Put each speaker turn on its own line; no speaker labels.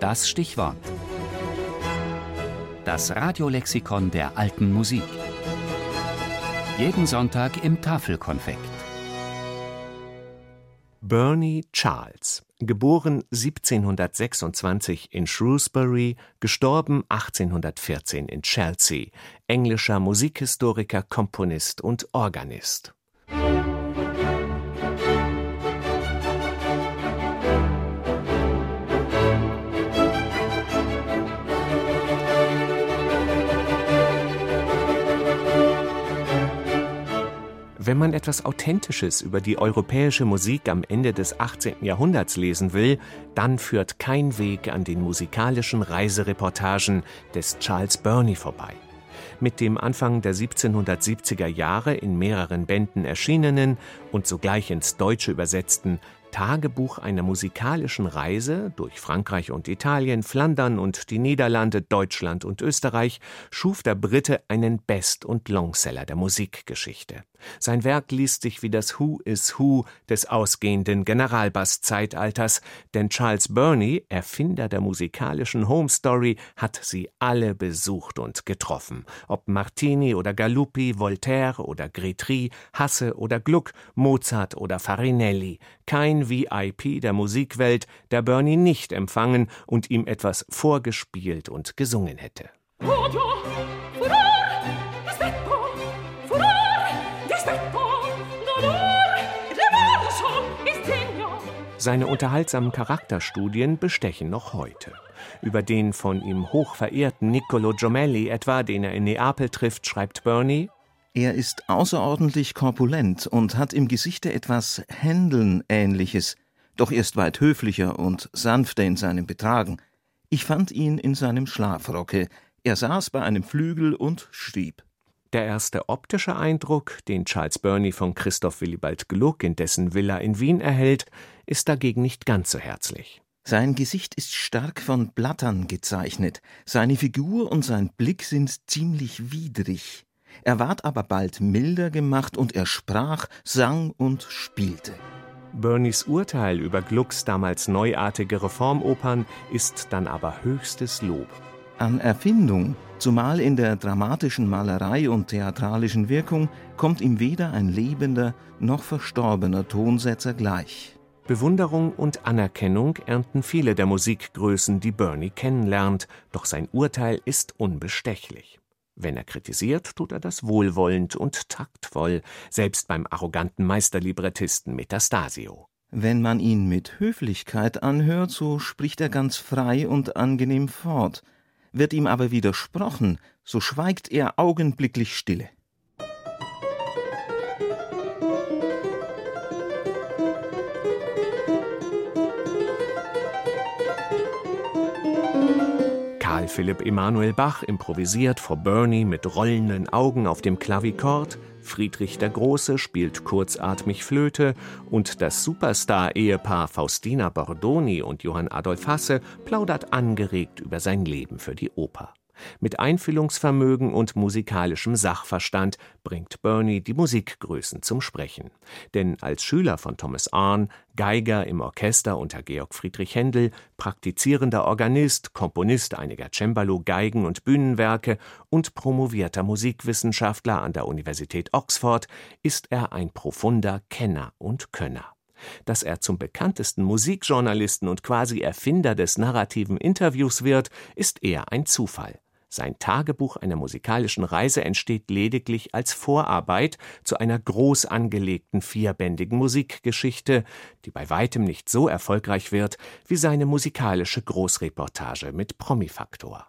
Das Stichwort. Das Radiolexikon der alten Musik. Jeden Sonntag im Tafelkonfekt.
Bernie Charles, geboren 1726 in Shrewsbury, gestorben 1814 in Chelsea, englischer Musikhistoriker, Komponist und Organist. Wenn man etwas Authentisches über die europäische Musik am Ende des 18. Jahrhunderts lesen will, dann führt kein Weg an den musikalischen Reisereportagen des Charles Burney vorbei. Mit dem Anfang der 1770er Jahre in mehreren Bänden erschienenen und sogleich ins Deutsche übersetzten Tagebuch einer musikalischen Reise durch Frankreich und Italien, Flandern und die Niederlande, Deutschland und Österreich schuf der Brite einen Best- und Longseller der Musikgeschichte. Sein Werk liest sich wie das Who is Who des ausgehenden Generalbass-Zeitalters, denn Charles Burney, Erfinder der musikalischen Home Story, hat sie alle besucht und getroffen. Ob Martini oder Galuppi, Voltaire oder Gretry, Hasse oder Gluck, Mozart oder Farinelli. Kein VIP der Musikwelt, der Burney nicht empfangen und ihm etwas vorgespielt und gesungen hätte. Seine unterhaltsamen Charakterstudien bestechen noch heute. Über den von ihm hoch verehrten Niccolo Giomelli etwa, den er in Neapel trifft, schreibt Bernie
er ist außerordentlich korpulent und hat im Gesichte etwas Händeln-ähnliches, doch er ist weit höflicher und sanfter in seinem Betragen. Ich fand ihn in seinem Schlafrocke. Er saß bei einem Flügel und schrieb.
Der erste optische Eindruck, den Charles Burney von Christoph Willibald Gluck in dessen Villa in Wien erhält, ist dagegen nicht ganz so herzlich.
Sein Gesicht ist stark von Blattern gezeichnet, seine Figur und sein Blick sind ziemlich widrig. Er ward aber bald milder gemacht und er sprach, sang und spielte.
Bernies Urteil über Glucks damals neuartige Reformopern ist dann aber höchstes Lob.
An Erfindung, zumal in der dramatischen Malerei und theatralischen Wirkung, kommt ihm weder ein lebender noch verstorbener Tonsetzer gleich.
Bewunderung und Anerkennung ernten viele der Musikgrößen, die Bernie kennenlernt, doch sein Urteil ist unbestechlich. Wenn er kritisiert, tut er das wohlwollend und taktvoll, selbst beim arroganten Meisterlibrettisten Metastasio.
Wenn man ihn mit Höflichkeit anhört, so spricht er ganz frei und angenehm fort. Wird ihm aber widersprochen, so schweigt er augenblicklich stille.
Karl Philipp Emanuel Bach improvisiert vor Bernie mit rollenden Augen auf dem Klavichord, Friedrich der Große spielt kurzatmig Flöte und das Superstar-Ehepaar Faustina Bordoni und Johann Adolf Hasse plaudert angeregt über sein Leben für die Oper. Mit Einfühlungsvermögen und musikalischem Sachverstand bringt Bernie die Musikgrößen zum Sprechen. Denn als Schüler von Thomas Arne, Geiger im Orchester unter Georg Friedrich Händel, praktizierender Organist, Komponist einiger Cembalo, Geigen und Bühnenwerke und promovierter Musikwissenschaftler an der Universität Oxford, ist er ein profunder Kenner und Könner. Dass er zum bekanntesten Musikjournalisten und quasi Erfinder des narrativen Interviews wird, ist eher ein Zufall. Sein Tagebuch einer musikalischen Reise entsteht lediglich als Vorarbeit zu einer groß angelegten vierbändigen Musikgeschichte, die bei weitem nicht so erfolgreich wird wie seine musikalische Großreportage mit Promifaktor